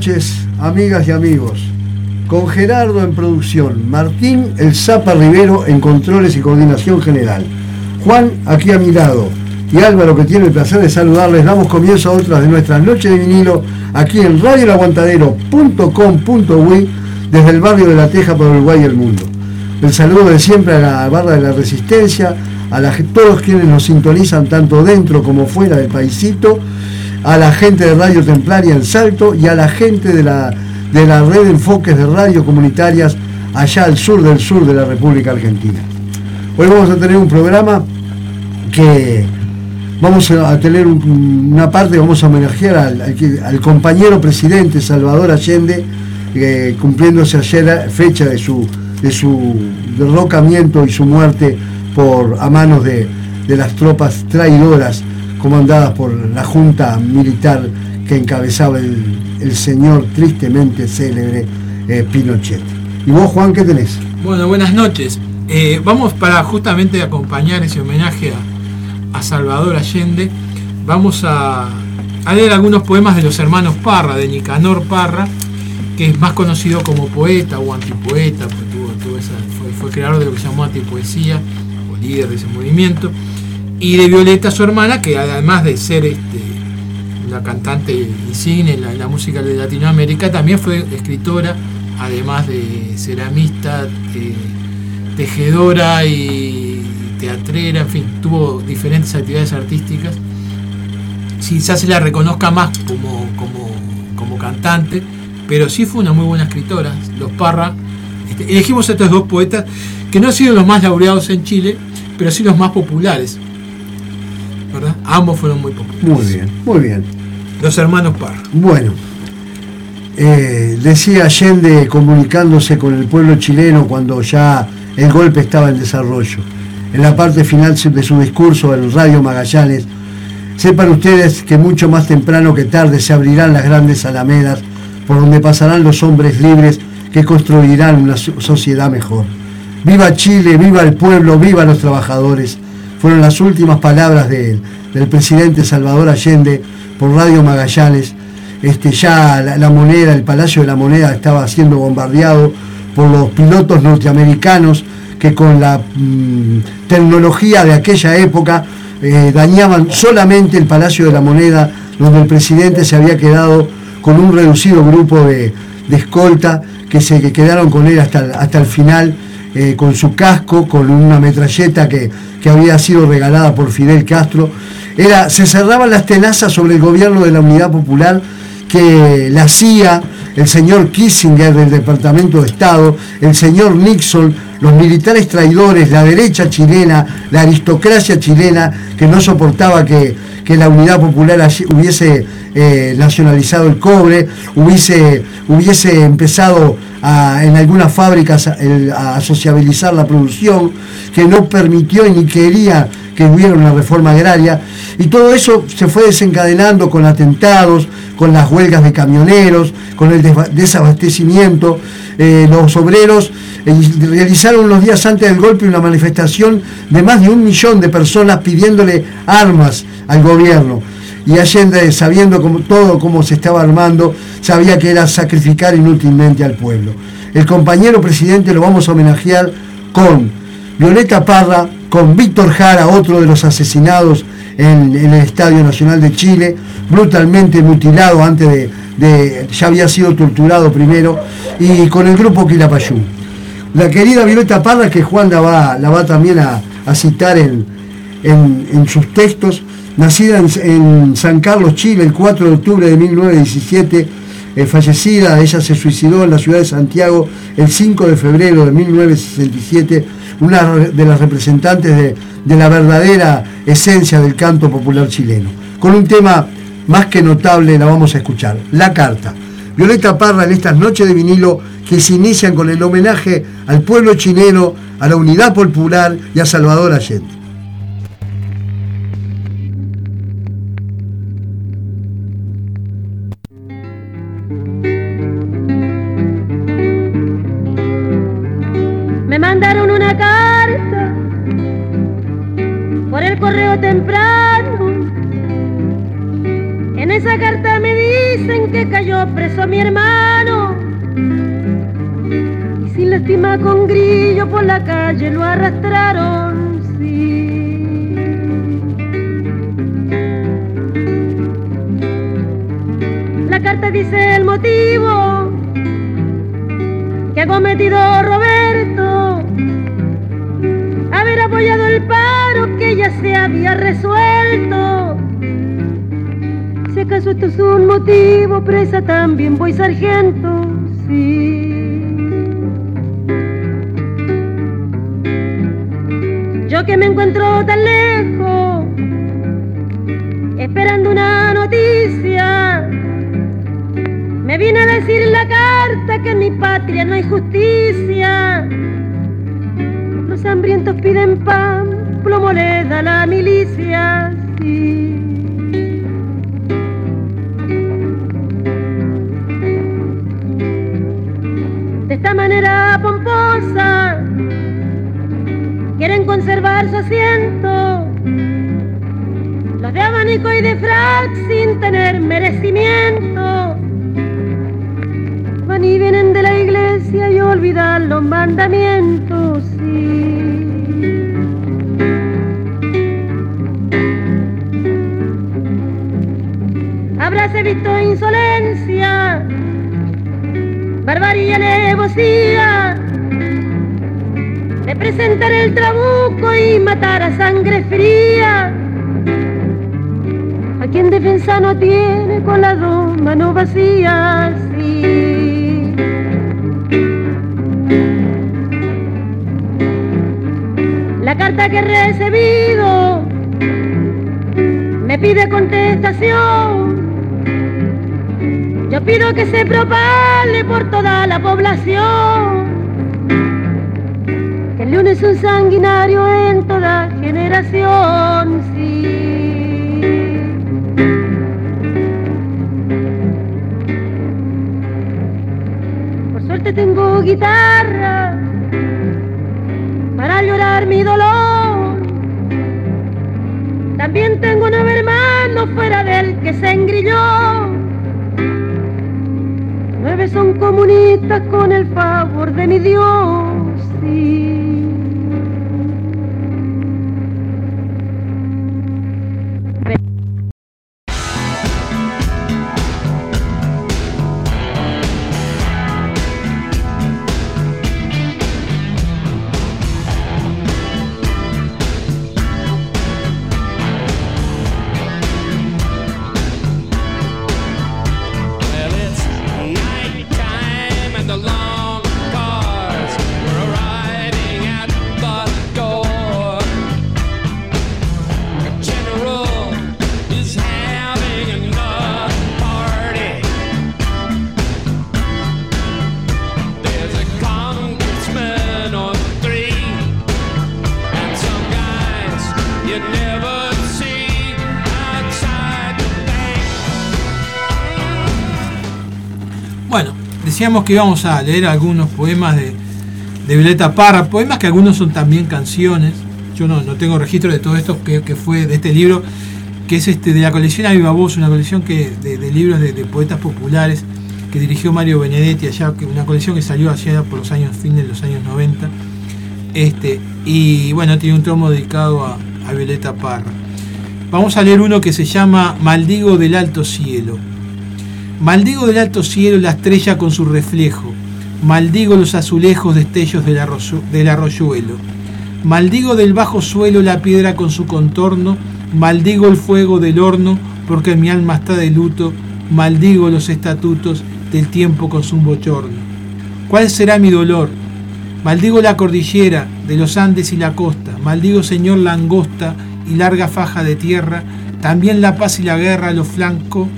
Noches, amigas y amigos. Con Gerardo en producción, Martín El Zapa Rivero en controles y coordinación general, Juan aquí a mi lado y Álvaro que tiene el placer de saludarles. Damos comienzo a otras de nuestras noches de vinilo aquí en radioelaguantadero.com.uy desde el barrio de La Teja por Uruguay y el mundo. El saludo de siempre a la barra de la Resistencia, a todos quienes nos sintonizan tanto dentro como fuera del paisito a la gente de Radio Templaria en Salto y a la gente de la, de la red de enfoques de radio comunitarias allá al sur del sur de la República Argentina. Hoy vamos a tener un programa que vamos a tener una parte, vamos a homenajear al, compañero presidente Salvador Allende, eh, cumpliéndose ayer fecha de su, de su derrocamiento y su muerte por, a manos de, de las tropas traidoras comandadas por la junta militar que encabezaba el, señor tristemente célebre eh, Pinochet. ¿Y vos, Juan, qué tenés? Bueno, buenas noches. Eh, vamos para justamente acompañar ese homenaje a, Salvador Allende. Vamos a, leer algunos poemas de los hermanos Parra, de Nicanor Parra, que es más conocido como poeta o antipoeta, porque fue, fue creador de lo que se llamó antipoesía, o líder de ese movimiento y de Violeta, su hermana, que además de ser este, una cantante insigne en la, música de Latinoamérica, también fue escritora, además de ceramista, tejedora y teatrera, en fin, tuvo diferentes actividades artísticas. Quizás se la reconozca más como, como, como cantante, pero sí fue una muy buena escritora. Los Parra, este, elegimos a estos dos poetas que no han sido los más laureados en Chile, pero sí los más populares. Ambos fueron muy populares. Muy bien, muy bien. Los hermanos Parra. Bueno, eh, decía Allende comunicándose con el pueblo chileno cuando ya el golpe estaba en desarrollo. En la parte final de su discurso en Radio Magallanes, sepan ustedes que mucho más temprano que tarde se abrirán las grandes alamedas por donde pasarán los hombres libres que construirán una sociedad mejor. Viva Chile, viva el pueblo, viva los trabajadores fueron las últimas palabras del presidente Salvador Allende por Radio Magallanes. Este, ya la, moneda, el Palacio de la Moneda estaba siendo bombardeado por los pilotos norteamericanos que con la mm, tecnología de aquella época eh, dañaban solamente el Palacio de la Moneda, donde el presidente se había quedado con un reducido grupo de, escolta que se quedaron con él hasta, hasta el final eh, con su casco, con una metralleta que, había sido regalada por Fidel Castro. Era, se cerraban las tenazas sobre el gobierno de la Unidad Popular que la CIA, el señor Kissinger del Departamento de Estado, el señor Nixon, los militares traidores, la derecha chilena, la aristocracia chilena, que no soportaba que, la Unidad Popular hubiese eh, nacionalizado el cobre, hubiese, hubiese empezado en algunas fábricas a, sociabilizar la producción, que no permitió ni quería que hubiera una reforma agraria. Y todo eso se fue desencadenando con atentados, con las huelgas de camioneros, con el desabastecimiento. Eh, los obreros eh, realizaron unos días antes del golpe una manifestación de más de un millón de personas pidiéndole armas al gobierno y Allende, sabiendo todo cómo se estaba armando, sabía que era sacrificar inútilmente al pueblo. El compañero presidente lo vamos a homenajear con Violeta Parra, con Víctor Jara, otro de los asesinados en, el Estadio Nacional de Chile, brutalmente mutilado antes de, ya había sido torturado primero, y con el grupo Quilapayú. La querida Violeta Parra, que Juan la va, también a, citar en sus textos, Nacida en, San Carlos, Chile, el 4 de octubre de 1917, eh, fallecida, ella se suicidó en la ciudad de Santiago el 5 de febrero de 1967, una de las representantes de, de la verdadera esencia del canto popular chileno. Con un tema más que notable la vamos a escuchar, La Carta. Violeta Parra en estas noches de vinilo que se inician con el homenaje al pueblo chileno, a la unidad popular y a Salvador Allende. Piden pan, plomo le da la milicia, sí. De esta manera pomposa, quieren conservar su asiento. Los de abanico y de frac sin tener merecimiento. Van y vienen de la iglesia y olvidan los mandamientos. Barbarie, alevosía, de presentar el trabuco y matar a sangre fría. A quien defensa no tiene con las dos manos vacías, sí. La carta que he recibido me pide contestación. Pido que se propale por toda la población. Que el león es un sanguinario en toda generación, sí. Por suerte tengo guitarra para llorar mi dolor. También tengo nueve hermanos fuera del que se engrilló. Son comunistas con el favor de mi Dios. Decíamos que íbamos a leer algunos poemas de, Violeta Parra, poemas que algunos son también canciones. Yo no, no tengo registro de todo esto que, que fue de este libro, que es este de la colección A Voz, una colección que, de, libros de, poetas populares que dirigió Mario Benedetti allá, una colección que salió allá por los años fines de los años 90. Este, y bueno, tiene un tomo dedicado a Violeta Parra. Vamos a leer uno que se llama Maldigo del Alto Cielo. Maldigo del alto cielo la estrella con su reflejo. Maldigo los azulejos destellos del, arroyuelo. Maldigo del bajo suelo la piedra con su contorno. Maldigo el fuego del horno porque mi alma está de luto. Maldigo los estatutos del tiempo con su bochorno. ¿Cuál será mi dolor? Maldigo la cordillera de los Andes y la costa. Maldigo, Señor, la angosta y larga faja de tierra. También la paz y la guerra, lo flanco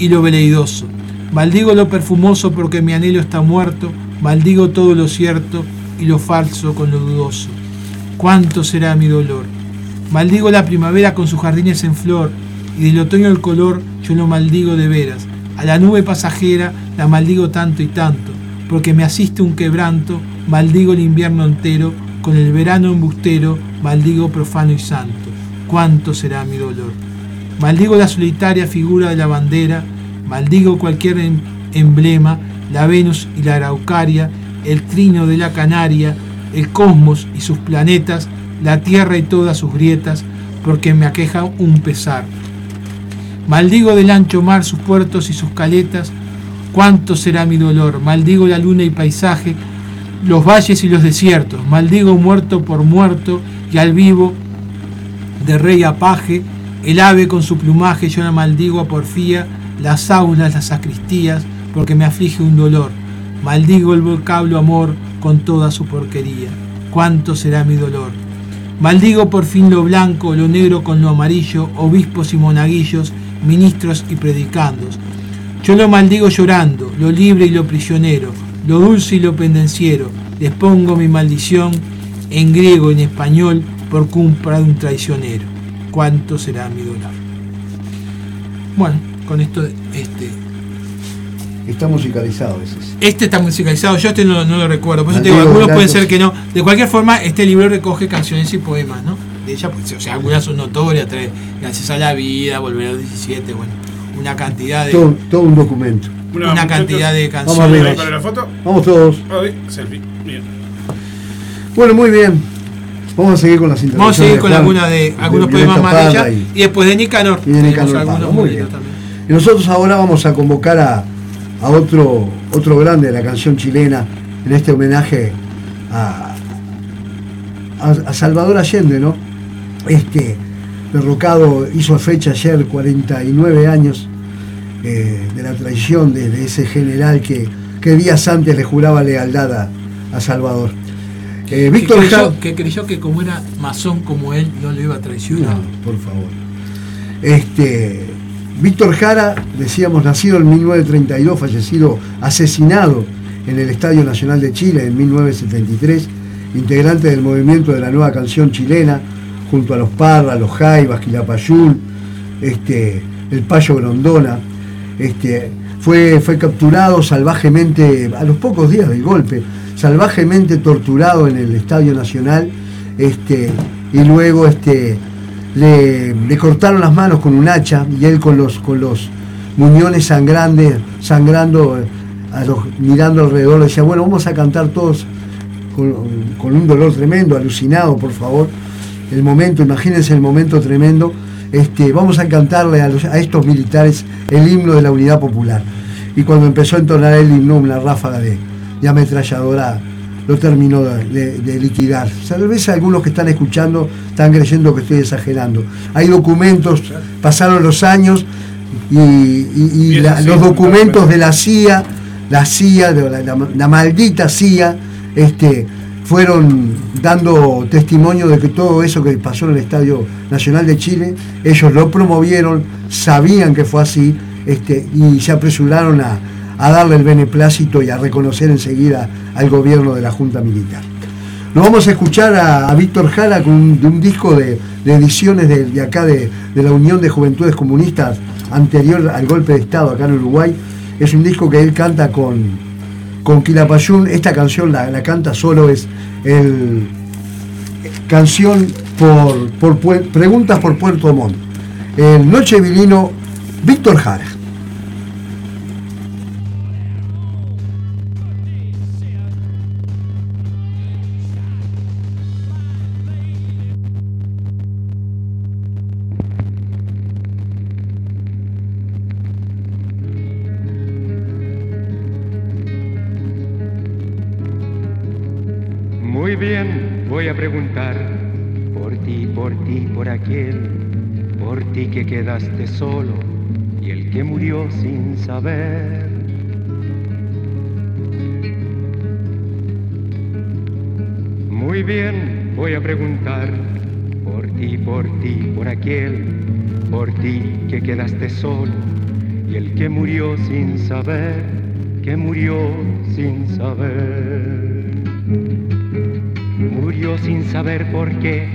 y lo veleidoso. Maldigo lo perfumoso porque mi anhelo está muerto. Maldigo todo lo cierto y lo falso con lo dudoso. ¿Cuánto será mi dolor? Maldigo la primavera con sus jardines en flor y del otoño el color yo lo maldigo de veras. A la nube pasajera la maldigo tanto y tanto, porque me asiste un quebranto, maldigo el invierno entero, con el verano embustero, maldigo profano y santo. ¿Cuánto será mi dolor? Maldigo la solitaria figura de la bandera, maldigo cualquier em- emblema, la Venus y la Araucaria, el trino de la Canaria, el cosmos y sus planetas, la Tierra y todas sus grietas, porque me aqueja un pesar. Maldigo del ancho mar sus puertos y sus caletas, cuánto será mi dolor. Maldigo la luna y paisaje, los valles y los desiertos. Maldigo muerto por muerto y al vivo de rey a paje, el ave con su plumaje, yo la maldigo a porfía, las aulas, las sacristías, porque me aflige un dolor. Maldigo el vocablo amor con toda su porquería. Cuánto será mi dolor. Maldigo por fin lo blanco, lo negro con lo amarillo, obispos y monaguillos, ministros y predicandos. Yo lo maldigo llorando, lo libre y lo prisionero, lo dulce y lo pendenciero. Les pongo mi maldición en griego y en español por culpa de un traicionero. ¿Cuánto será mi dolor? Bueno, con esto, este, Está musicalizado ese. este está musicalizado, yo este no, no lo recuerdo, por eso te digo, algunos pueden ser que no. De cualquier forma, este libro recoge canciones y poemas, ¿no? De ella, pues, o sea, algunas son notorias, trae Gracias a la vida, Volver a los 17, bueno, una cantidad de, Todo, todo un documento. una cantidad de Vamos canciones. arriba. ¿ahí para la foto? Vamos todos. Selfie. Bien. Bueno, muy bien. Vamos a seguir con las Vamos a seguir con intervenciones alguna de algunos poemas más de y- y después de Nicanor. y de Nicanor algunos. Muy bien. Y nosotros ahora vamos a convocar a, a otro, otro grande de la canción chilena en este homenaje a, a, a Salvador Allende, ¿no? Este derrocado hizo fecha ayer 49 años eh, de la traición de, de ese general que, que días antes le juraba lealtad a, a Salvador. Eh, Que Víctor creyó, Jara- que creyó que como era masón como él, no lo iba a traicionar. No, por favor. Este, Víctor Jara, decíamos, nacido en 1932, fallecido, asesinado en el Estadio Nacional de Chile en 1973, integrante del movimiento de la nueva canción chilena, junto a los Parra, los Jaivas, Quilapayún, este, el Payo Grondona. Este, fue, fue capturado salvajemente, a los pocos días del golpe, salvajemente torturado en el Estadio Nacional, este, y luego este, le, le cortaron las manos con un hacha y él con los, con los muñones sangrantes, sangrando, eh, a los, mirando alrededor, decía, bueno, vamos a cantar todos con, con un dolor tremendo, alucinado, por favor. El momento, imagínense el momento tremendo. Este, vamos a cantarle a, los- a estos militares el himno de la unidad popular. Y cuando empezó a entonar el himno, una ráfaga de, de ametralladora lo terminó de, liquidar. Tal vez algunos que están escuchando están creyendo que estoy exagerando. Hay documentos, pasaron los años y, la- los documentos de la CIA, la CIA, de la, la- la maldita CIA, este, fueron dando testimonio de que todo eso que pasó en el Estadio Nacional de Chile, ellos lo promovieron, sabían que fue así, este, y se apresuraron a, a darle el beneplácito y a reconocer enseguida al gobierno de la Junta Militar. Lo vamos a escuchar a, Víctor Jara con un, de un disco de, de ediciones de, de acá de, de la Unión de Juventudes Comunistas anterior al golpe de Estado acá en Uruguay. Es un disco que él canta con, con Quilapayún. Esta canción la, la canta solo, es el canción por, por Preguntas por Puerto Montt. El Noche Vilino, Víctor Jara. Por ti que quedaste solo y el que murió sin saber. Muy bien, voy a preguntar por ti, por ti, por aquel, por ti que quedaste solo y el que murió sin saber, que murió sin saber. Murió sin saber por qué,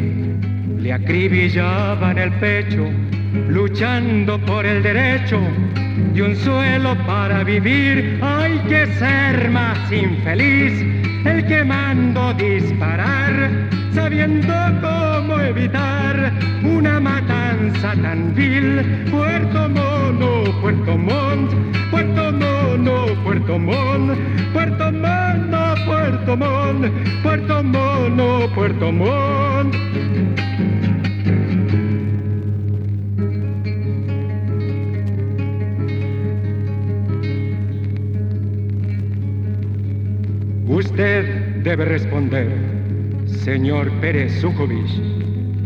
le acribillaban el pecho, luchando por el derecho de un suelo para vivir. Hay que ser más infeliz, el que mandó disparar, sabiendo cómo evitar una matanza tan vil. Puerto Mono, Puerto Montt, Puerto Mono, Puerto Montt, Puerto Mono, Puerto Montt, Puerto Mono, Puerto Montt. Usted debe responder, señor Pérez Sukovich,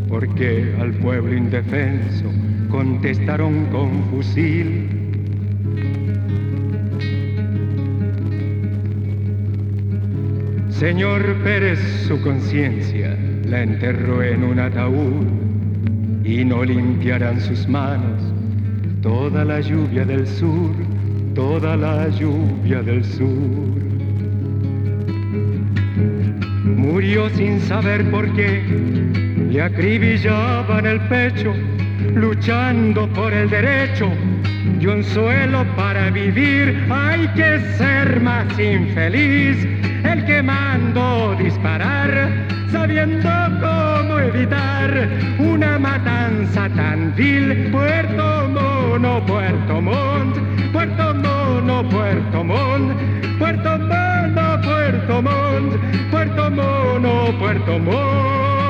porque al pueblo indefenso contestaron con fusil. Señor Pérez, su conciencia la enterró en un ataúd y no limpiarán sus manos toda la lluvia del sur, toda la lluvia del sur. Murió sin saber por qué, le acribillaban el pecho, luchando por el derecho y un suelo para vivir. Hay que ser más infeliz, el que mandó disparar, sabiendo cómo evitar una matanza tan vil. Puerto Mono, Puerto Montt, Puerto Mono, Puerto Montt, Puerto Mono, Puerto Montt, Puerto Mono, Puerto Montt.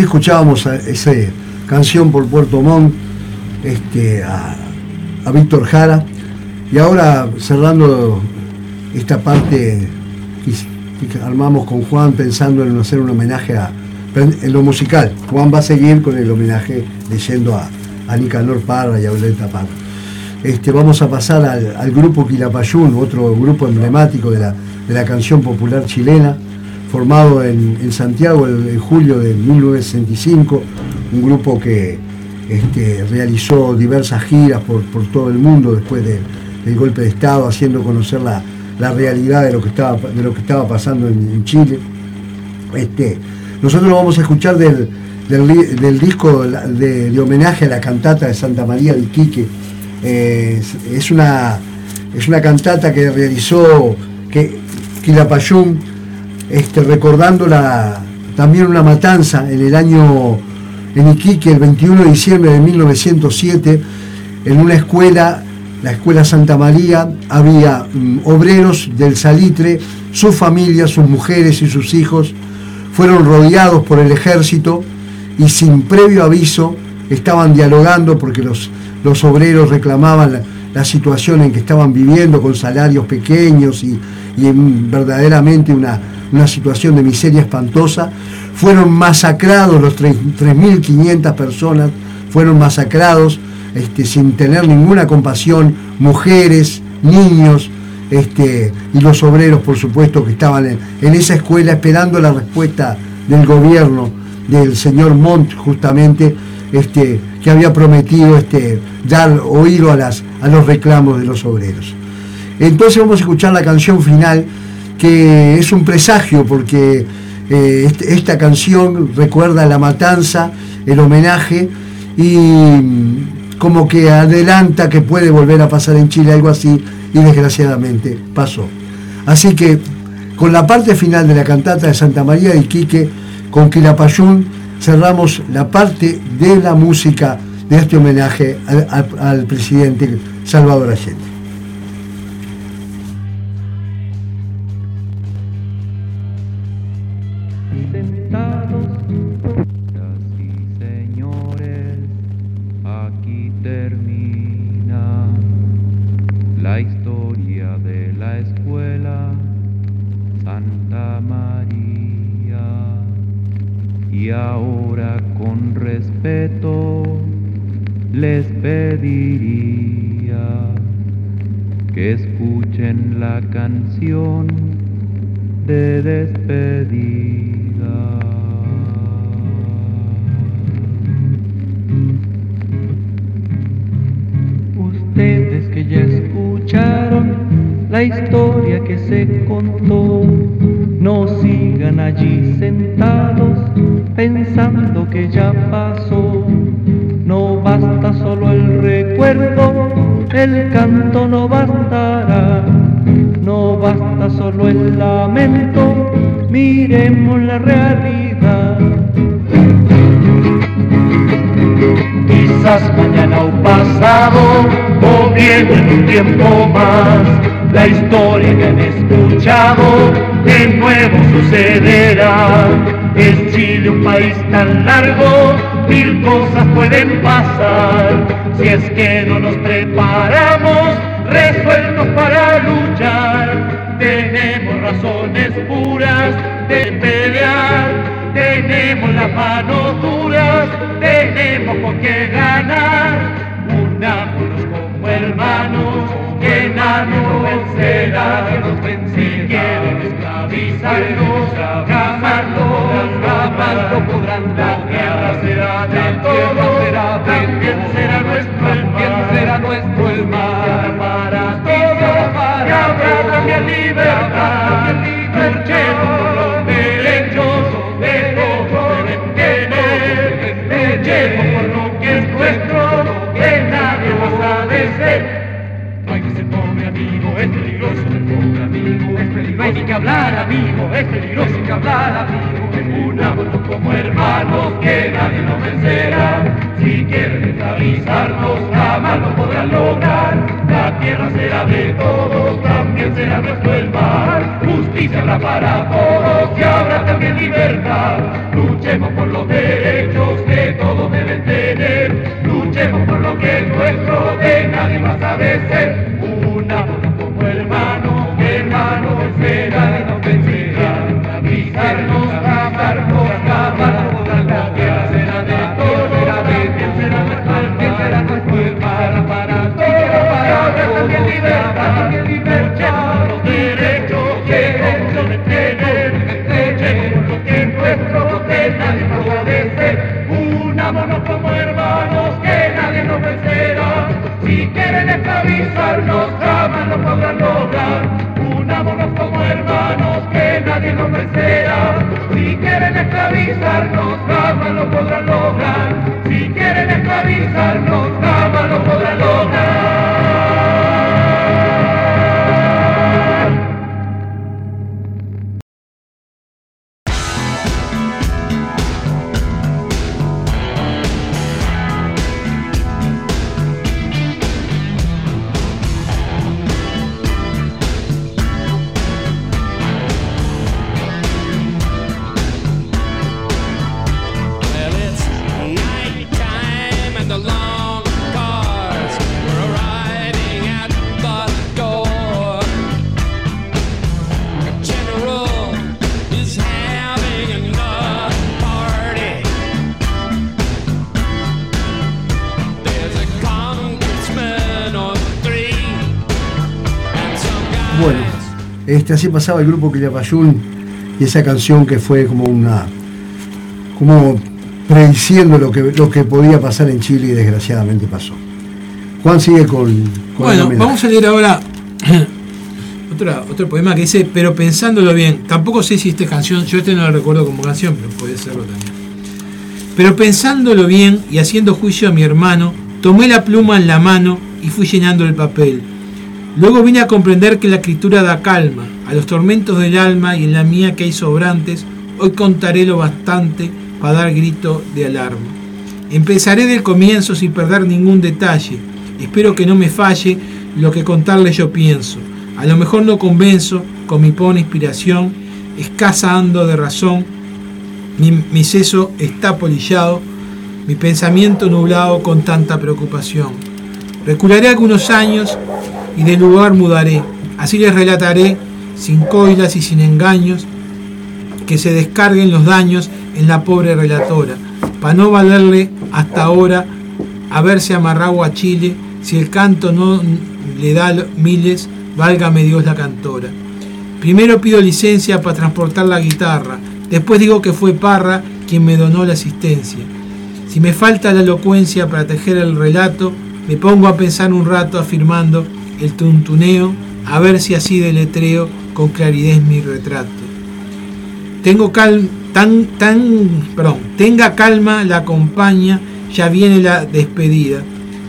Escuchábamos esa canción por Puerto Montt, este, a, a Víctor Jara, y ahora cerrando esta parte armamos con Juan pensando en hacer un homenaje a, en lo musical. Juan va a seguir con el homenaje leyendo a, a Nicanor Parra y a Violeta Parra. Este, vamos a pasar al, al grupo Quilapayún, otro grupo emblemático de la, de la canción popular chilena, formado en, Santiago en, julio de 1965, un grupo que este, realizó diversas giras por, por todo el mundo después de- del golpe de Estado, haciendo conocer la, la realidad de lo que estaba, de lo que estaba pasando en, Chile. Este, nosotros lo vamos a escuchar del, del del disco de, homenaje a la cantata de Santa María de Iquique. Eh, es, es una, es una cantata que realizó que, Quilapayún, este, recordando la, también una matanza en el año en Iquique, el 21 de diciembre de 1907, en una escuela, la escuela Santa María, había mm, obreros del salitre, sus familias, sus mujeres y sus hijos, fueron rodeados por el ejército y sin previo aviso estaban dialogando porque los, los obreros reclamaban la, situación en que estaban viviendo con salarios pequeños y, y en verdaderamente una, una situación de miseria espantosa. Fueron masacrados los tres- 3.500 personas, fueron masacrados este, sin tener ninguna compasión, mujeres, niños, este, y los obreros, por supuesto, que estaban en, en esa escuela esperando la respuesta del gobierno, del señor Montt, justamente, este, que había prometido este, dar oído a, las, a los reclamos de los obreros. Entonces vamos a escuchar la canción final, que es un presagio, porque eh, este- esta canción recuerda la matanza, el homenaje, y mm, como que adelanta que puede volver a pasar en Chile algo así, y desgraciadamente pasó. Así que con la parte final de la cantata de Santa María de Iquique, con Quilapayún, cerramos la parte de la música de este homenaje al, al- al presidente Salvador Allende. Escuchen la canción de despedida. Ustedes que ya escucharon la historia que se contó, no sigan allí sentados pensando que ya pasó. No basta solo el recuerdo, el canto no bastará. No basta solo el lamento, miremos la realidad. Quizás mañana o pasado, o bien en un tiempo más, la historia que han escuchado de nuevo sucederá. Es Chile un país tan largo, mil cosas pueden pasar. Si es que no nos preparamos, resueltos para luchar, tenemos razones puras de pelear. Tenemos las manos duras, tenemos con qué ganar. Unámonos como hermanos, que nadie nos vencerá. Si quieren esclavizarnos, jamás lo, jamás lo podrán. La tierra será de todos, será hablar amigo, es peligroso que hablar amigo. Unámonos como hermanos, que nadie nos vencerá. Si quieren esclavizarnos, jamás lo podrán lograr. La tierra será de todos, también será nuestro el mar. Justicia habrá para todos y habrá también libertad. Luchemos por los derechos que todos deben cargar así pasaba el grupo Quilapayún y esa canción que fue como una. como prediciendo lo que, lo que podía pasar en Chile y desgraciadamente pasó. Juan sigue con. con Bueno, vamos a leer ahora otra- otro poema que dice, pero pensándolo bien, tampoco sé si esta canción, yo este no lo recuerdo como canción, pero puede serlo también. Pero pensándolo bien y haciendo juicio a mi hermano, tomé la pluma en la mano y fui llenando el papel. Luego vine a comprender que la escritura da calma a los tormentos del alma y en la mía que hay sobrantes, hoy contaré lo bastante para dar grito de alarma. Empezaré del comienzo sin perder ningún detalle. Espero que no me falle lo que contarle yo pienso. A lo mejor no convenzo con mi pobre inspiración, escasa ando de razón, mi, mi seso está polillado, mi pensamiento nublado con tanta preocupación. Recularé algunos años y de lugar mudaré. Así les relataré, sin coilas y sin engaños, que se descarguen los daños en la pobre relatora, para no valerle hasta ahora haberse amarrado a Chile, si el canto no le da miles, válgame Dios la cantora. Primero pido licencia para transportar la guitarra, después digo que fue Parra quien me donó la asistencia. Si me falta la elocuencia para tejer el relato, me pongo a pensar un rato afirmando el tuntuneo, a ver si así deletreo con claridad mi retrato. Tengo cal, tan, tan, perdón, tenga calma, la acompaña, ya viene la despedida.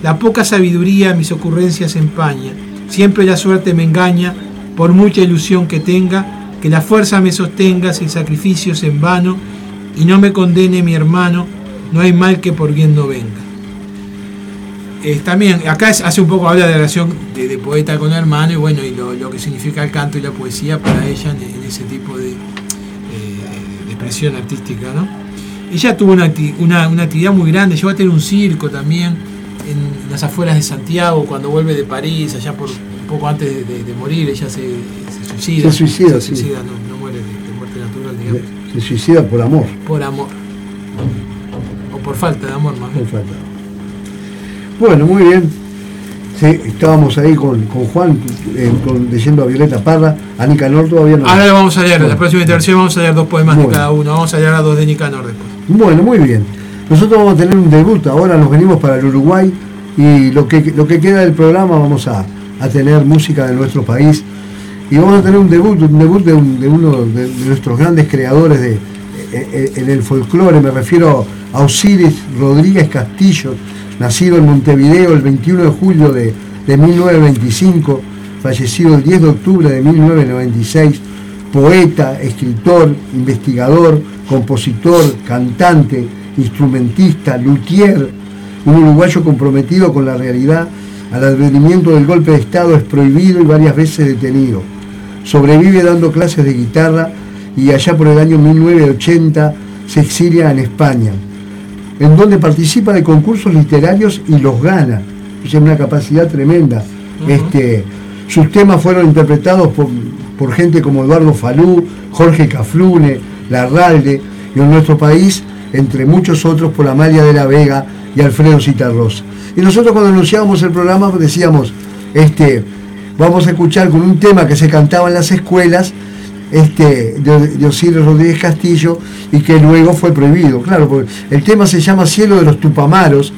La poca sabiduría mis ocurrencias empaña, siempre la suerte me engaña, por mucha ilusión que tenga, que la fuerza me sostenga sin sacrificios en vano, y no me condene mi hermano, no hay mal que por bien no venga. Eh, también, acá es- hace un poco habla de la relación de, de poeta con hermano y bueno, y lo, lo que significa el canto y la poesía para ella en, en ese tipo de, eh, de expresión artística, ¿no? Ella tuvo una, una- una actividad muy grande, llegó a tener un circo también en las afueras de Santiago, cuando vuelve de París, allá por un poco antes de, de- de morir, ella se, se suicida. Se suicida, Se sí. suicida, no, no muere de, de muerte natural, digamos, Se suicida por amor. por amor. O por falta de amor, más bien. por falta. Bueno, muy bien. Sí, estábamos ahí con, con Juan eh, con- leyendo a Violeta Parra, a Nicanor todavía no. Ahora vamos a leer, en la Bueno. próxima intervención vamos a leer dos poemas de cada uno. Vamos a leer a dos de Nicanor después. Bueno, muy bien. Nosotros vamos a tener un debut, ahora nos venimos para el Uruguay y lo que, lo que queda del programa vamos a, a tener música de nuestro país y vamos a tener un debut, un debut de, un- de uno de, de nuestros grandes creadores de, eh, eh, en el folclore, me refiero a Osiris Rodríguez Castillo, nacido en Montevideo el 21 de julio de, de 1925, fallecido el 10 de octubre de 1996, poeta, escritor, investigador, compositor, cantante, instrumentista, luthier, un uruguayo comprometido con la realidad, al advenimiento del golpe de Estado es prohibido y varias veces detenido. Sobrevive dando clases de guitarra y allá por el año 1980 se exilia en España, en donde participa de concursos literarios y los gana. Tiene una capacidad tremenda. este, sus temas fueron interpretados por, por gente como Eduardo Falú, Jorge Caflune, Larralde, y en nuestro país, entre muchos otros, por Amalia de la Vega y Alfredo Citarrosa. Y nosotros cuando anunciábamos el programa decíamos, este, vamos a escuchar con un tema que se cantaba en las escuelas, este, de, Osiris Rodríguez Castillo y que luego fue prohibido. Claro, porque el tema se llama Cielo de los Tupamaros.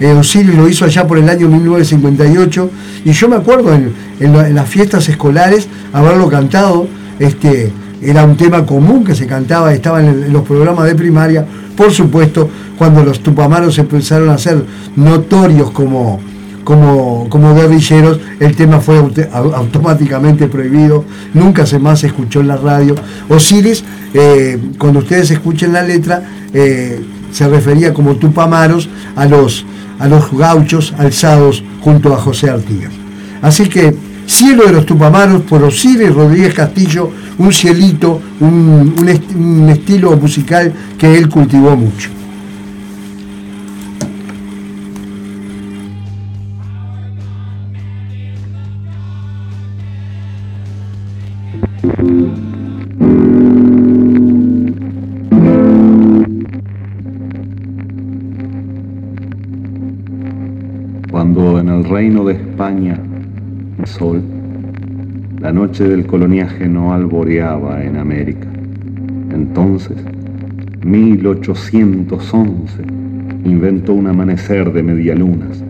eh, Osiris lo hizo allá por el año 1958 y yo me acuerdo en, en la- en las fiestas escolares haberlo cantado. Este, era un tema común que se cantaba, estaba en los programas de primaria. Por supuesto, cuando los Tupamaros empezaron a ser notorios como, como, como guerrilleros, el tema fue aut- au- automáticamente prohibido, nunca se más escuchó en la radio. Osiris, eh, cuando ustedes escuchen la letra, eh, se refería como Tupamaros a los, a los gauchos alzados junto a José Artigas. Así que, Cielo de los Tupamaros por Osiris Rodríguez Castillo, un cielito, un, un estilo musical que él cultivó mucho. El sol, la noche del coloniaje no alboreaba en América. Entonces, 1811, inventó un amanecer de medialunas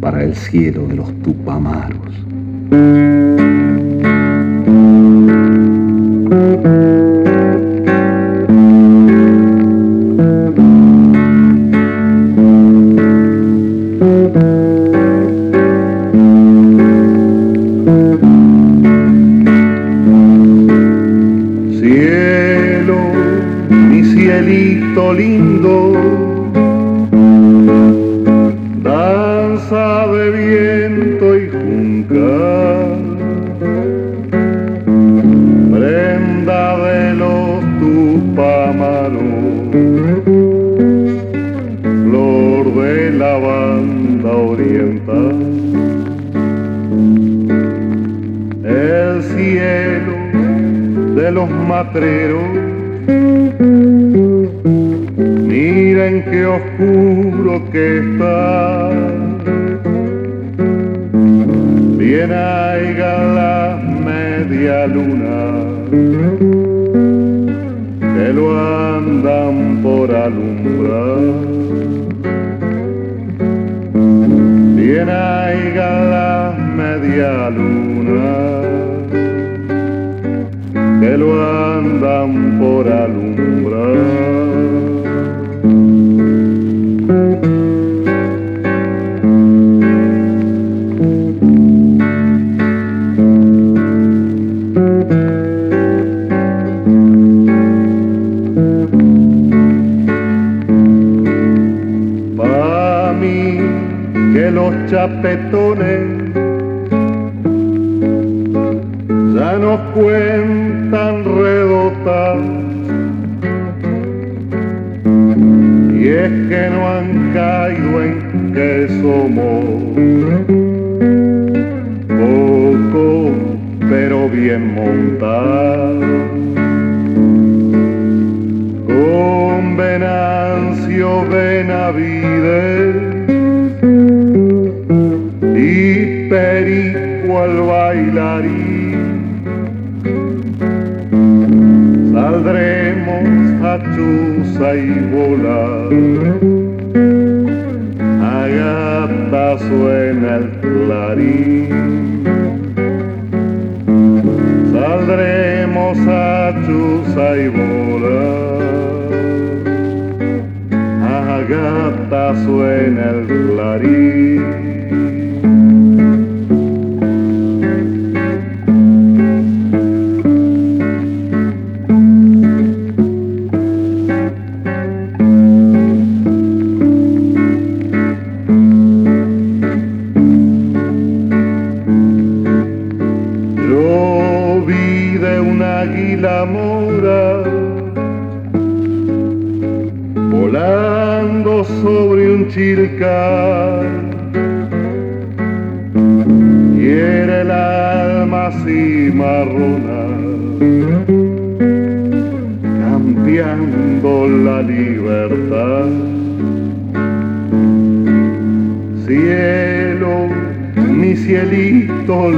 para el cielo de los Tupamaros.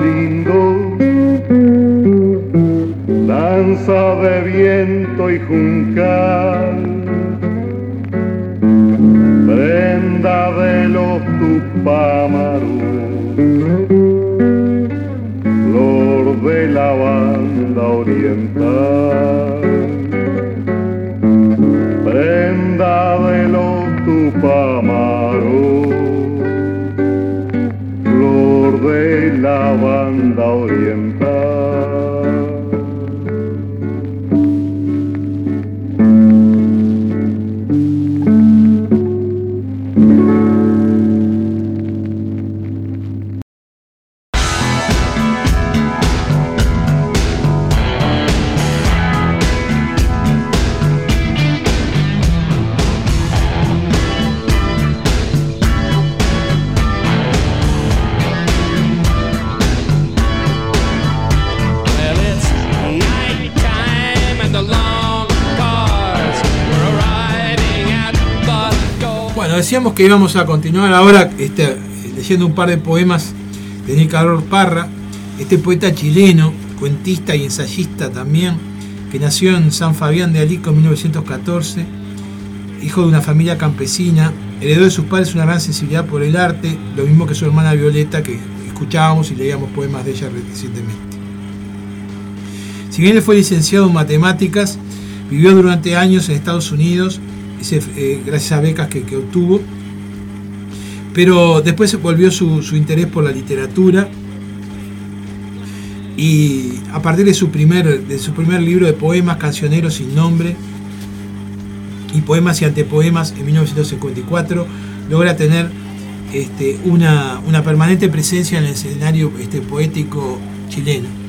Lindo, danza de viento y juncal, prenda de los tupámaros, flor de la banda oriental, prenda de los tupámaros, flor de la banda oriental. Que íbamos a continuar ahora este, leyendo un par de poemas de Nicanor Parra, este poeta chileno, cuentista y ensayista también, que nació en San Fabián de Alico en 1914, hijo de una familia campesina, heredó de sus padres una gran sensibilidad por el arte, lo mismo que su hermana Violeta, que escuchábamos y leíamos poemas de ella recientemente. Si bien él fue licenciado en matemáticas, vivió durante años en Estados Unidos, eh, gracias a becas que, que obtuvo, pero después volvió su, su interés por la literatura y a partir de su, primer, de su primer libro de poemas, Cancioneros sin nombre, y Poemas y Antepoemas en 1954, logra tener este, una, una permanente presencia en el escenario este, poético chileno.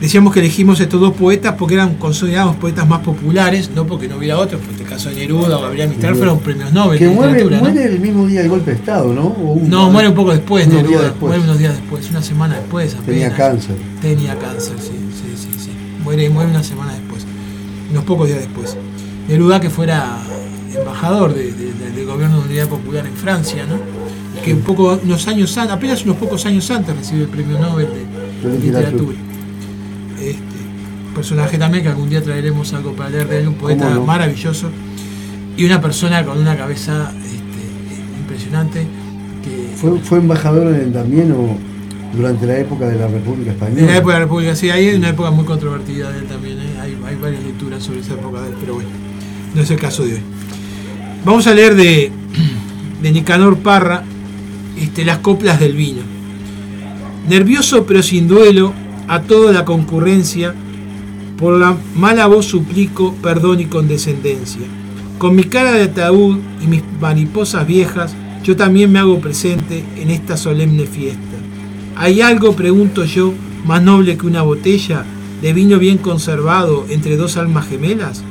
Decíamos que elegimos estos dos poetas porque eran considerados poetas más populares, no porque no hubiera otros, por este caso de Neruda o Gabriel Mistral fueron premios Nobel Que de muere, muere el mismo día del golpe de Estado, ¿no? Un- No, muere un poco después, unos Neruda, días después. muere unos días después, una semana después apenas. Tenía cáncer. Tenía cáncer, sí, sí, sí, sí. Muere, muere una semana después, unos pocos días después. Neruda que fuera embajador de- de- de- del gobierno de unidad popular en Francia, ¿no? Que un poco, unos años antes, apenas unos pocos años antes recibió el premio Nobel De literatura. Este, personaje también que algún día traeremos algo para leer de él, un poeta maravilloso y una persona con una cabeza este, impresionante que ¿Fue, fue embajador en- también o durante la época de la República Española? En la época de la República, sí, hay una época muy controvertida de él también, ¿eh? hay, hay varias lecturas sobre esa época de él, pero bueno, no es el caso de hoy. Vamos a leer de, de Nicanor Parra este, las coplas del vino. Nervioso pero sin duelo, a toda la concurrencia, por la mala voz suplico perdón y condescendencia. Con mi cara de ataúd y mis mariposas viejas, yo también me hago presente en esta solemne fiesta. ¿Hay algo, pregunto yo, más noble que una botella de vino bien conservado entre dos almas gemelas?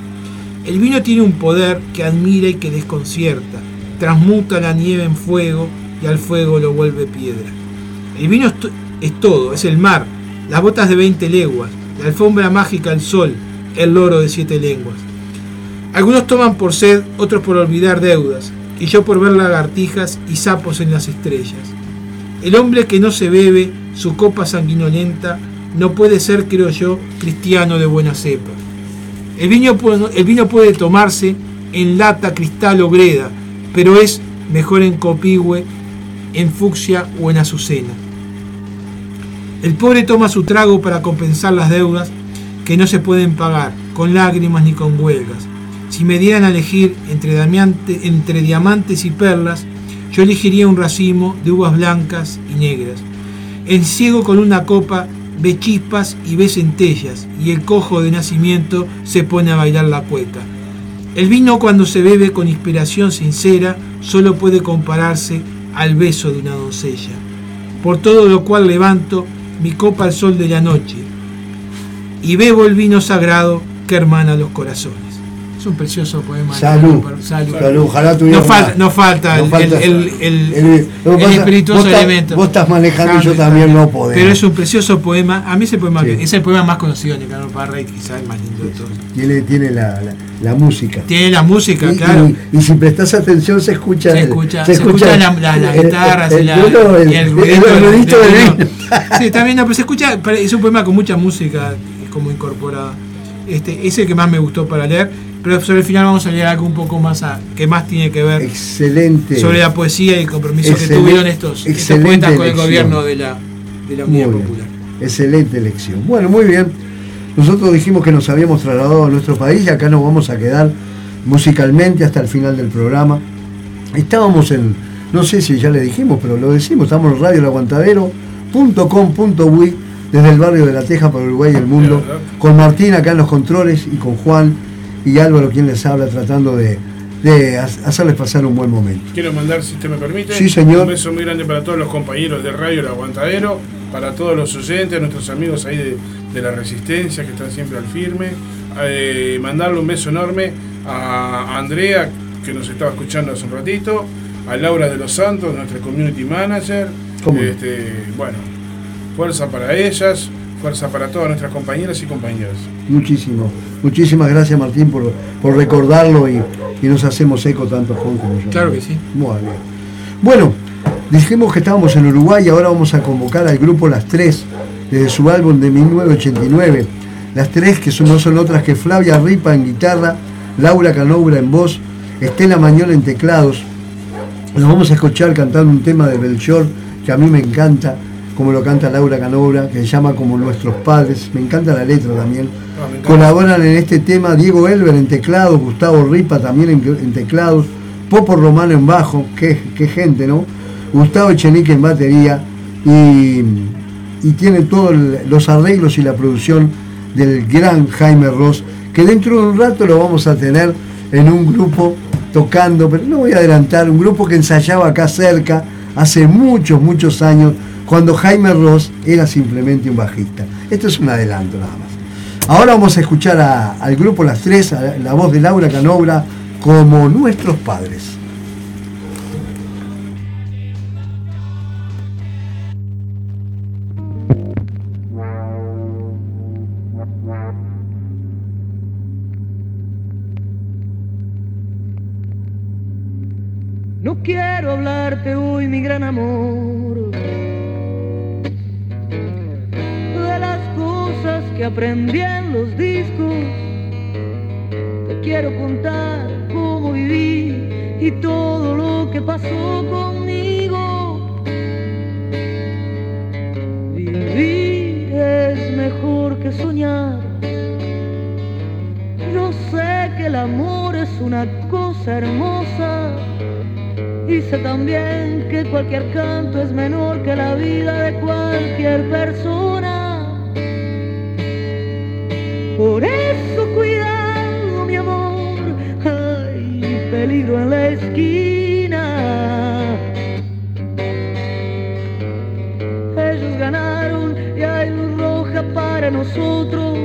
El vino tiene un poder que admira y que desconcierta, transmuta la nieve en fuego y al fuego lo vuelve piedra. El vino es, es todo, es el mar, las botas de 20 leguas, la alfombra mágica el sol, el loro de siete lenguas. Algunos toman por sed, otros por olvidar deudas, y yo por ver lagartijas y sapos en las estrellas. El hombre que no se bebe su copa sanguinolenta no puede ser, creo yo, cristiano de buena cepa. El vino, el vino puede tomarse en lata, cristal o greda, pero es mejor en copihue, en fucsia o en azucena. El pobre toma su trago para compensar las deudas que no se pueden pagar, con lágrimas ni con huelgas. Si me dieran a elegir entre, diamantes y perlas, yo elegiría un racimo de uvas blancas y negras. El ciego con una copa ve chispas y ve centellas, y el cojo de nacimiento se pone a bailar la cueca. El vino cuando se bebe con inspiración sincera solo puede compararse al beso de una doncella. Por todo lo cual levanto mi copa al sol de la noche y bebo el vino sagrado que hermana los corazones. Es un precioso poema. Salud. Salud. Salud, ojalá tuviera No falta, más. no falta, No el, falta- el- el- el- pasa, espirituoso vos elemento. vos estás manejando y yo también no podemos. Pero es un precioso poema. A mí ese poema Sí. es el poema más conocido de Nicanor Parra y quizás el más lindo de todos. Tiene, tiene la, la- la música. Tiene la música, Y, claro. y- y si prestas atención se escucha. Se escucha, se escucha la- la- las el- guitarras el- y la- el- ruidito el del- vino. Sí, también, no, pero se escucha, es un poema con mucha música como incorporada. Este, es el que más me gustó para leer, pero sobre el final vamos a leer algo un poco más a- que más tiene que ver Excelente. sobre la poesía y el compromiso que tuvieron estos, estos poetas con el gobierno de la, de la Muy Unidad bien. Popular. Excelente elección. Bueno, muy bien. Nosotros dijimos que nos habíamos trasladado a nuestro país y acá nos vamos a quedar musicalmente hasta el final del programa. Estábamos en, no sé si ya le dijimos, pero lo decimos, estamos en Radio El Aguantadero.com.uy desde el barrio de La Teja para Uruguay y el mundo, con Martín acá en los controles y con Juan y Álvaro quien les habla tratando de, de ha- hacerles pasar un buen momento. Quiero mandar, si usted me permite, Sí, señor. un beso muy grande para todos los compañeros de Radio El Aguantadero, para todos los oyentes, nuestros amigos ahí de, de la Resistencia que están siempre al firme. Eh, mandarle un beso enorme a Andrea, que nos estaba escuchando hace un ratito, a Laura de los Santos, nuestra community manager. ¿Cómo? Este, bueno, fuerza para ellas, fuerza para todas nuestras compañeras y compañeros. Muchísimo. Muchísimas gracias Martín por, por recordarlo y, y nos hacemos eco tanto Juan como yo. Claro que sí. Muy bien. Bueno, dijimos que estábamos en Uruguay y ahora vamos a convocar al grupo Las Tres, desde su álbum de 1989. Las Tres, que son- no son otras que Flavia Ripa en guitarra, Laura Canobra en voz, Estela Mañón en teclados. Nos vamos a escuchar cantando un tema de Belchor que a mí me encanta, como lo canta Laura Canobra, que se llama Como Nuestros Padres. Me encanta la letra también. Ah. Colaboran en este tema Diego Elber en teclados, Gustavo Ripa también en, en teclados, Popo Romano en bajo, qué, qué gente, ¿no? Gustavo Echenique en batería y, y tiene todos los arreglos y la producción del gran Jaime Ross, que dentro de un rato lo vamos a tener en un grupo tocando, pero no voy a adelantar, un grupo que ensayaba acá cerca hace muchos, muchos años cuando Jaime Ross era simplemente un bajista. Esto es un adelanto nada más. Ahora vamos a escuchar a- al grupo Las Tres, a la voz de Laura Canobra, como nuestros padres. No quiero hablarte hoy, mi gran amor, que aprendí en los discos. Te quiero contar cómo viví y todo lo que pasó conmigo. Vivir es mejor que soñar. Yo sé que el amor es una cosa hermosa. Y sé también que cualquier canto es menor que la vida de cualquier persona. Por eso cuidado, mi amor, hay peligro en la esquina. Ellos ganaron y hay luz roja para nosotros,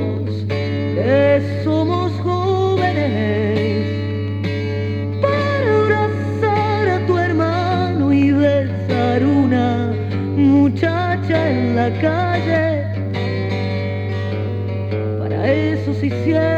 que somos jóvenes para abrazar a tu hermano y besar una muchacha en la calle. Se hicieron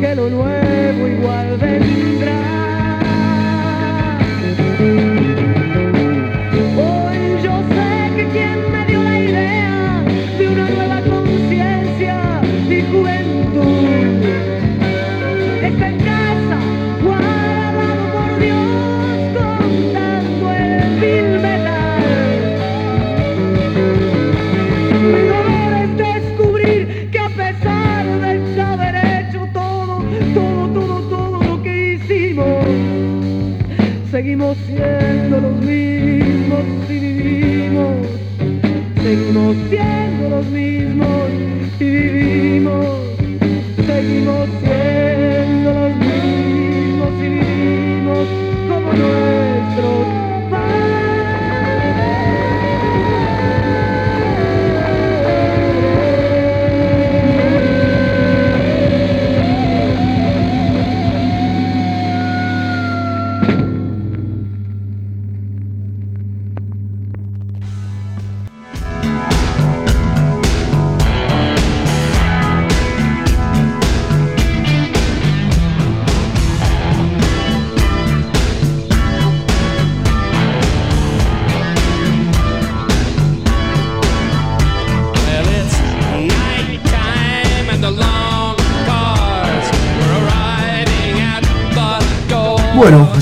que lo nuevo igual vendrá.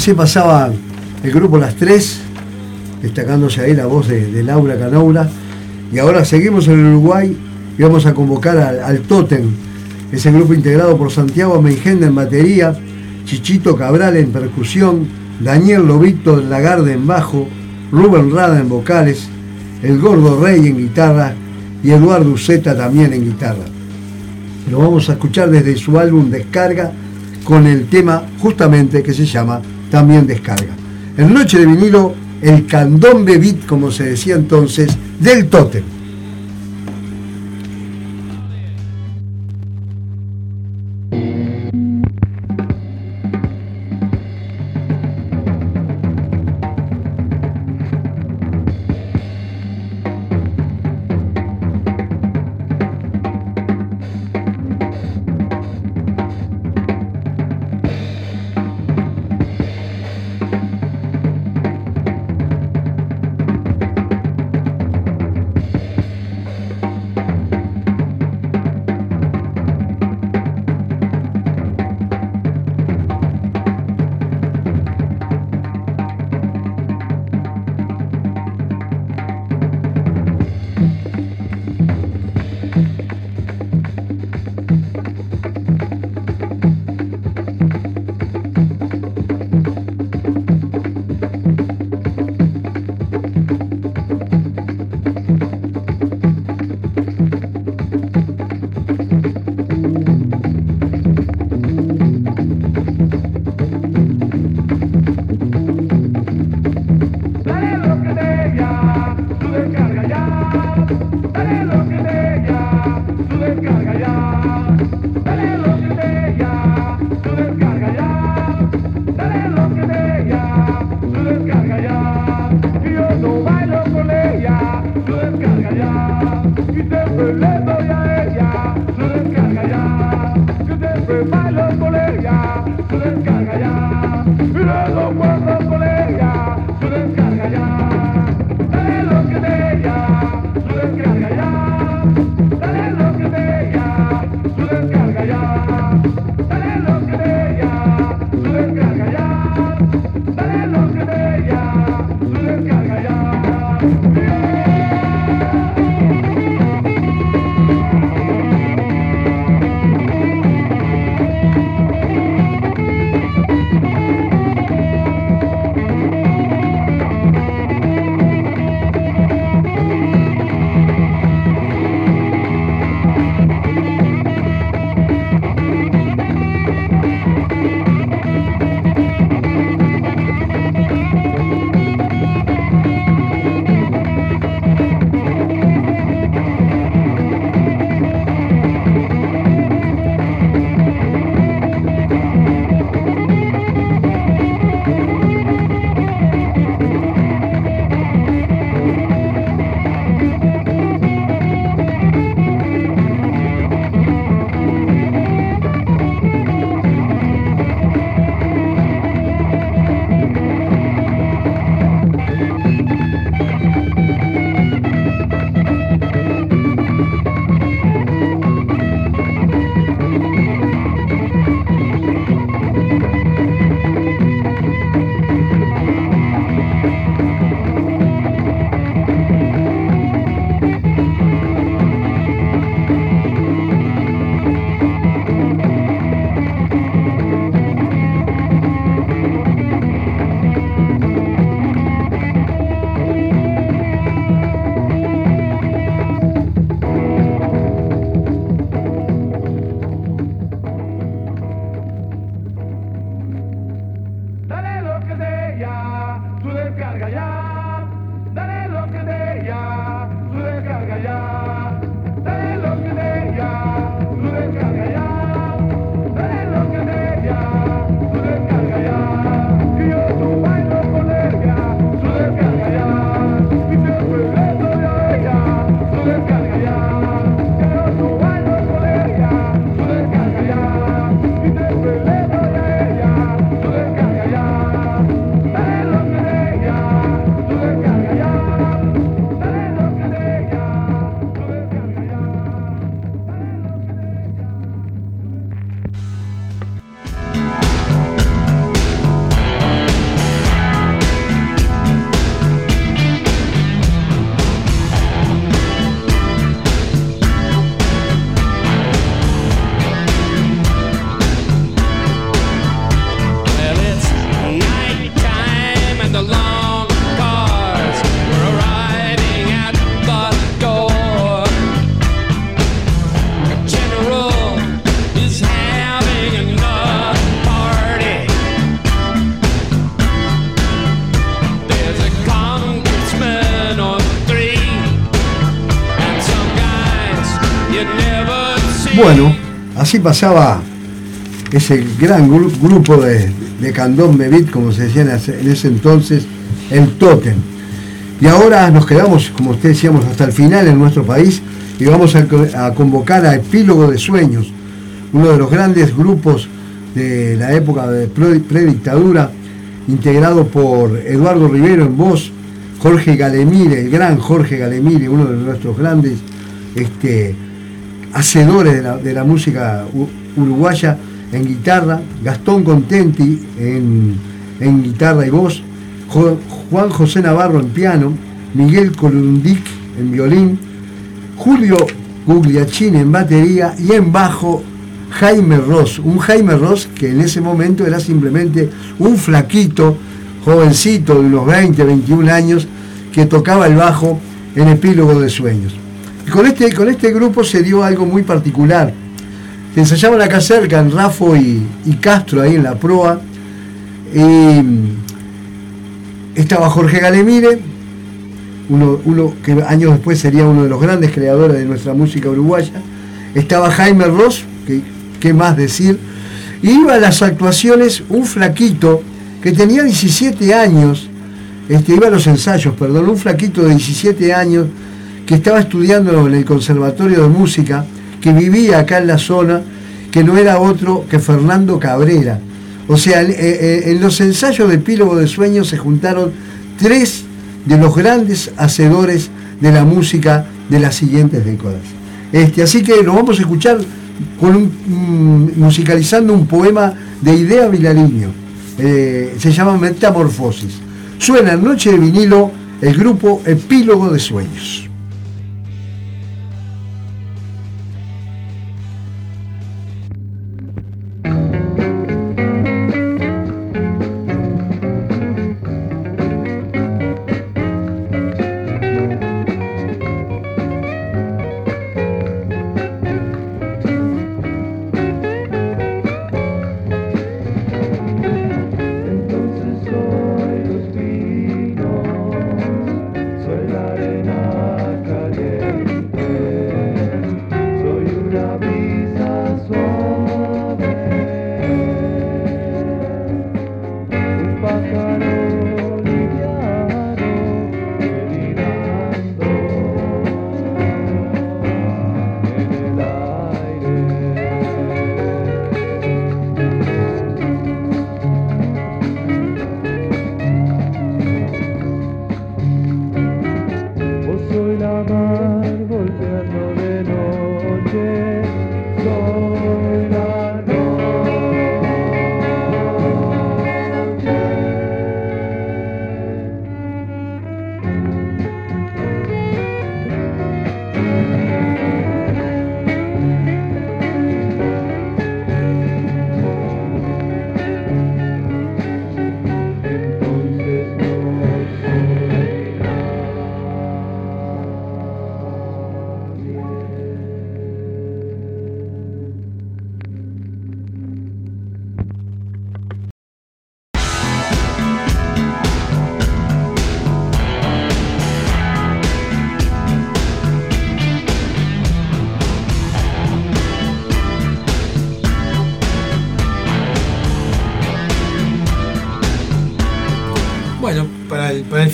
Así pasaba el grupo Las Tres, destacándose ahí la voz de, Laura Canoura. Y ahora seguimos en Uruguay y vamos a convocar al, al Totem, ese grupo integrado por Santiago Meigenda en batería, Chichito Cabral en percusión, Daniel Lobito Lagarde en bajo, Rubén Rada en vocales, el Gordo Rey en guitarra y Eduardo Uceta también en guitarra. Lo vamos a escuchar desde su álbum Descarga con el tema justamente que se llama también Descarga. En Noche de vinilo, el candombe beat, como se decía entonces, del Totem. Así pasaba ese gran gru- grupo de, de candombe como se decía en ese, en ese entonces, el Totem. Y ahora nos quedamos, como ustedes decíamos, hasta el final en nuestro país y vamos a, co- a convocar a Epílogo de Sueños, uno de los grandes grupos de la época de pre- predictadura, integrado por Eduardo Rivero en voz, Jorge Galemire, el gran Jorge Galemire, uno de nuestros grandes este, hacedores de la, música uruguaya en guitarra, Gastón Contenti en, en guitarra y voz, Juan José Navarro en piano, Miguel Colundic en violín, Julio Gugliacchini en batería y en bajo Jaime Ross, un Jaime Ross que en ese momento era simplemente un flaquito, jovencito de unos 20, 21 años, que tocaba el bajo en Epílogo de Sueños. Y con este, con este grupo se dio algo muy particular. Se ensayaban acá cerca, en Rafo y, y Castro, ahí en la proa. Mm, estaba Jorge Galemire, uno, uno que años después sería uno de los grandes creadores de nuestra música uruguaya. Estaba Jaime Ross, que qué más decir. Y iba a las actuaciones un flaquito que tenía 17 años, este, iba a los ensayos, perdón, un flaquito de 17 años que estaba estudiando en el Conservatorio de Música, que vivía acá en la zona, que no era otro que Fernando Cabrera. O sea, en, eh, en los ensayos de Epílogo de Sueños se juntaron tres de los grandes hacedores de la música de las siguientes décadas. Este, así que nos vamos a escuchar mm, musicalizando un poema de Idea Vilariño. Eh, se llama Metamorfosis. Suena en Noche de Vinilo el grupo Epílogo de Sueños.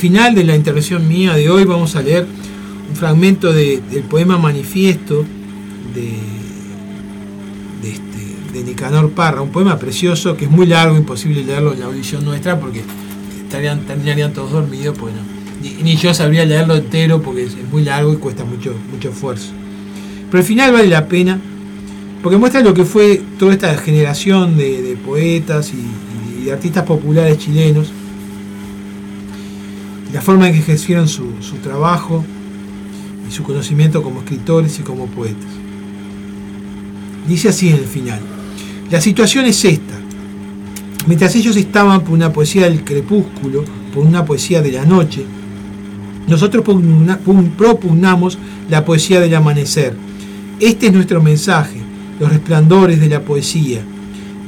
Final de la intervención mía de hoy vamos a leer un fragmento de- del poema Manifiesto de, este, de Nicanor Parra, un poema precioso que es muy largo, imposible leerlo en la audición nuestra porque estarían, terminarían todos dormidos, pues no. Ni, yo sabría leerlo entero porque es, muy largo y cuesta mucho, mucho esfuerzo. Pero al final vale la pena porque muestra lo que fue toda esta generación de, de poetas y- y de artistas populares chilenos la forma en que ejercieron su, su trabajo y su conocimiento como escritores y como poetas. Dice así en el final, la situación es esta. Mientras ellos estaban por una poesía del crepúsculo, por una poesía de la noche, nosotros propugnamos la poesía del amanecer. Este es nuestro mensaje, los resplandores de la poesía.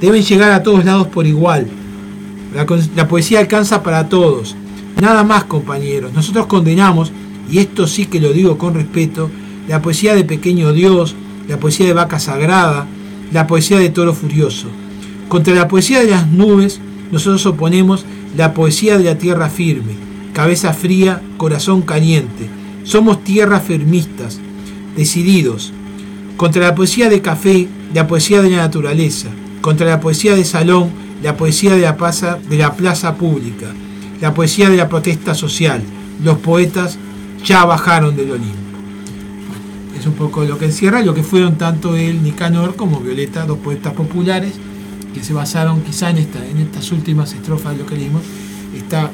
Deben llegar a todos lados por igual. La poesía alcanza para todos. Nada más, compañeros. Nosotros condenamos, y esto sí que lo digo con respeto, la poesía de Pequeño Dios, la poesía de vaca sagrada, la poesía de toro furioso. Contra la poesía de las nubes, nosotros oponemos la poesía de la tierra firme, cabeza fría, corazón caliente. Somos tierra firmistas, decididos. Contra la poesía de café, la poesía de la naturaleza. Contra la poesía de salón, la poesía de la plaza, de la plaza pública. La poesía de la protesta social. Los poetas ya bajaron del Olimpo. Es un poco lo que encierra lo que fueron tanto él, Nicanor, como Violeta, dos poetas populares que se basaron quizá en, esta, en estas últimas estrofas de lo que leímos. Está,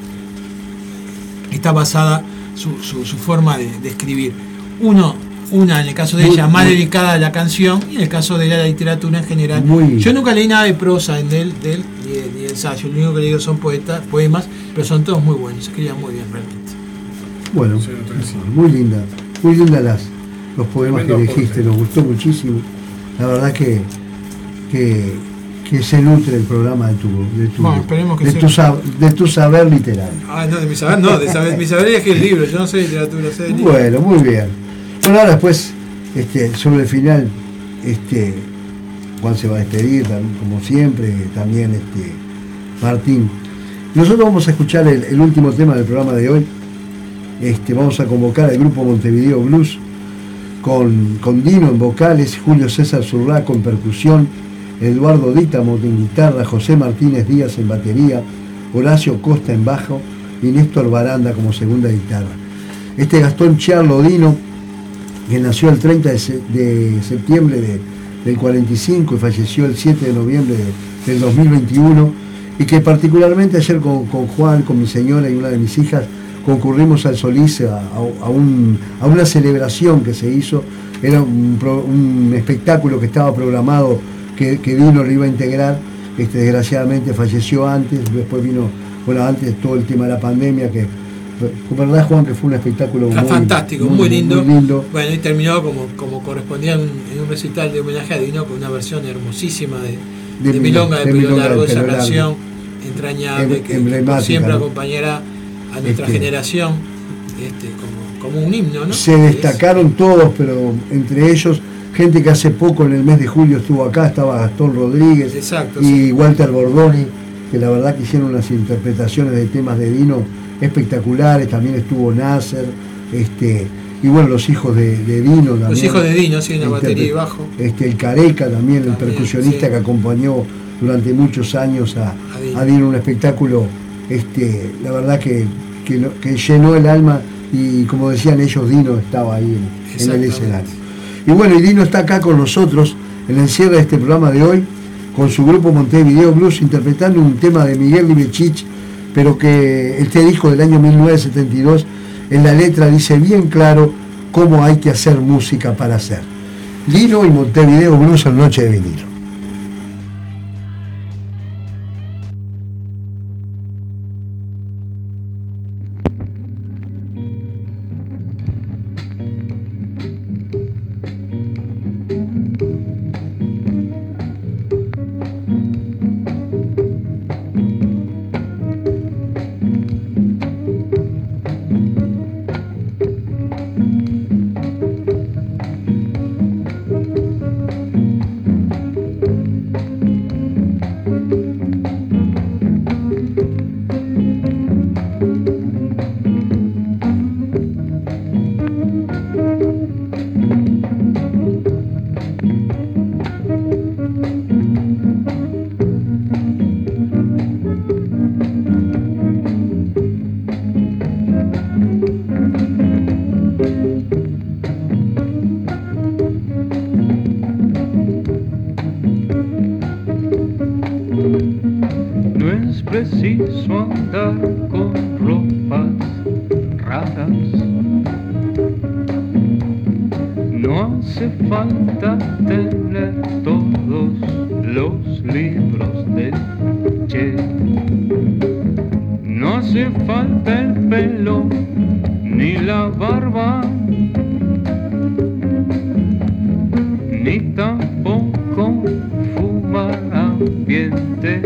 está basada su, su- su forma de, de escribir. Uno, una en el caso de Muy- ella, más muy- dedicada a la canción, y en el caso de la literatura en general. Muy- Yo nunca leí nada de prosa en él, de él ni, de, ni de ensayo. Lo único que leído son poetas, poemas, pero son todos muy buenos, se escribían muy bien realmente. Bueno, Sí, sí. muy linda, muy linda las, los poemas que elegiste, nos gustó muchísimo. La verdad que, que, que se nutre el programa de tu, de tu, Bueno, esperemos que de sea. tu, sab- de tu saber literario. Ah, no, de mi saber, no, de saber, mi saber es que el libro, yo no sé literatura, sé de libro. Bueno, muy bien. Bueno, ahora después, este, sobre el final, este, Juan se va a despedir, como siempre, también este, Martín. Nosotros vamos a escuchar el, último tema del programa de hoy. Este, vamos a convocar al grupo Montevideo Blues con, Dino en vocales, Julio César Zurraco en percusión, Eduardo Dítamo en guitarra, José Martínez Díaz en batería, Horacio Costa en bajo y Néstor Baranda como segunda guitarra. Este Gastón Charlo Dino, que nació el 30 de, se- de septiembre de- del 45 y falleció el 7 de noviembre de- del 2021, y que particularmente ayer con, con Juan, con mi señora y una de mis hijas, concurrimos al Solís a, a- a un- a una celebración que se hizo, era un, un espectáculo que estaba programado que, que Dino lo iba a integrar, este, desgraciadamente falleció antes, después vino, bueno, antes todo el tema de la pandemia, que, ¿verdad Juan? Que fue un espectáculo muy, fantástico, muy, lindo. muy lindo. Bueno, y terminó como, como correspondía en un, en un recital de homenaje a Dino con una versión hermosísima de, De de, Mil- Milonga de, de Pelo Largo, esa canción entrañable Em- que, por siempre ¿no? acompañará a nuestra Este- generación este, como, como un himno, ¿no? Se es- destacaron todos, pero entre ellos gente que hace poco en el mes de julio estuvo acá, estaba Gastón Rodríguez Exacto, y sí. Walter Bordoni, que la verdad que hicieron unas interpretaciones de temas de Dino espectaculares, también estuvo Nasser, este, y bueno, los hijos de, de Dino también. Los hijos de Dino, sí, en la batería y bajo. Este, el Careca también, el percusionista sí. que acompañó durante muchos años a, A Dino, un espectáculo, este, la verdad que, que, lo- que llenó el alma y como decían ellos, Dino estaba ahí en, en el escenario. Y bueno, y Dino está acá con nosotros en el cierre de este programa de hoy, con su grupo Montevideo Blues, interpretando un tema de Miguel Libechich, pero que este disco del año 1972, en la letra dice bien claro cómo hay que hacer música para hacer. Dino y Montevideo Blues en Noche de Vinilo. No hace falta tener todos los libros de Che. No hace falta el pelo ni la barba. Ni tampoco fumar ambientes.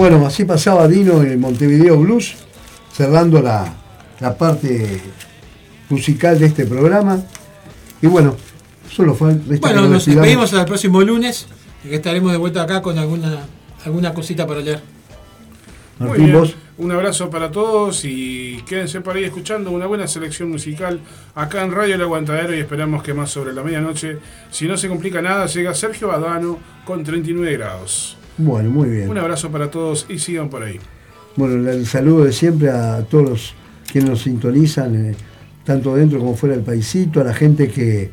Bueno, así pasaba Dino en el Montevideo Blues, cerrando la, la parte musical de este programa. Y bueno, solo fue Bueno, nos despedimos hasta el próximo lunes, que estaremos de vuelta acá con alguna, alguna cosita para leer. Muy bien. vos. Un abrazo para todos y quédense por ahí escuchando una buena selección musical acá en Radio El Aguantadero y esperamos que más sobre la medianoche, si no se complica nada, llega Sergio Badano con 39 grados. Bueno, muy bien. Un abrazo para todos y sigan por ahí. Bueno, el saludo de siempre a todos los quienes nos sintonizan, eh, tanto dentro como fuera del paisito, a la gente que,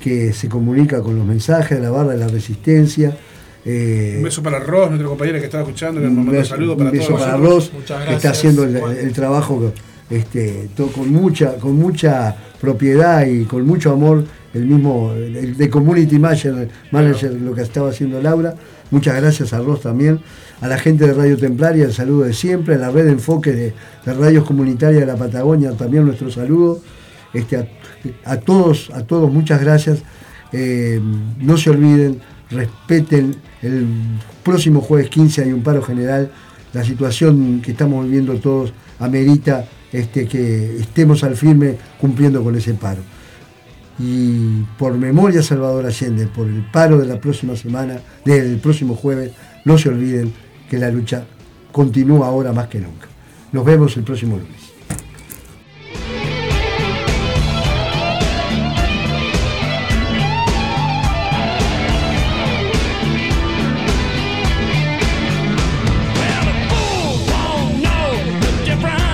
que se comunica con los mensajes de la barra de la resistencia. eh, Un beso para Ross, nuestra compañera que estaba escuchando, que nos un mandó un beso, saludo un para beso todos para. Ross, que está haciendo el, trabajo este, todo con mucha, con mucha propiedad y con mucho amor, el mismo, el, el de Community Manager, manager lo que estaba haciendo Laura. Muchas gracias a Ross también, a la gente de Radio Templaria, el saludo de siempre, a la red de enfoque de, de radios comunitarias de la Patagonia, también nuestro saludo. Este, a, todos, a todos, muchas gracias. Eh, no se olviden, respeten, el próximo jueves 15 hay un paro general la situación que estamos viviendo todos amerita este, que estemos al firme cumpliendo con ese paro. Y por memoria Salvador Allende, por el paro de la próxima semana, del próximo jueves, no se olviden que la lucha continúa ahora más que nunca. Nos vemos el próximo lunes.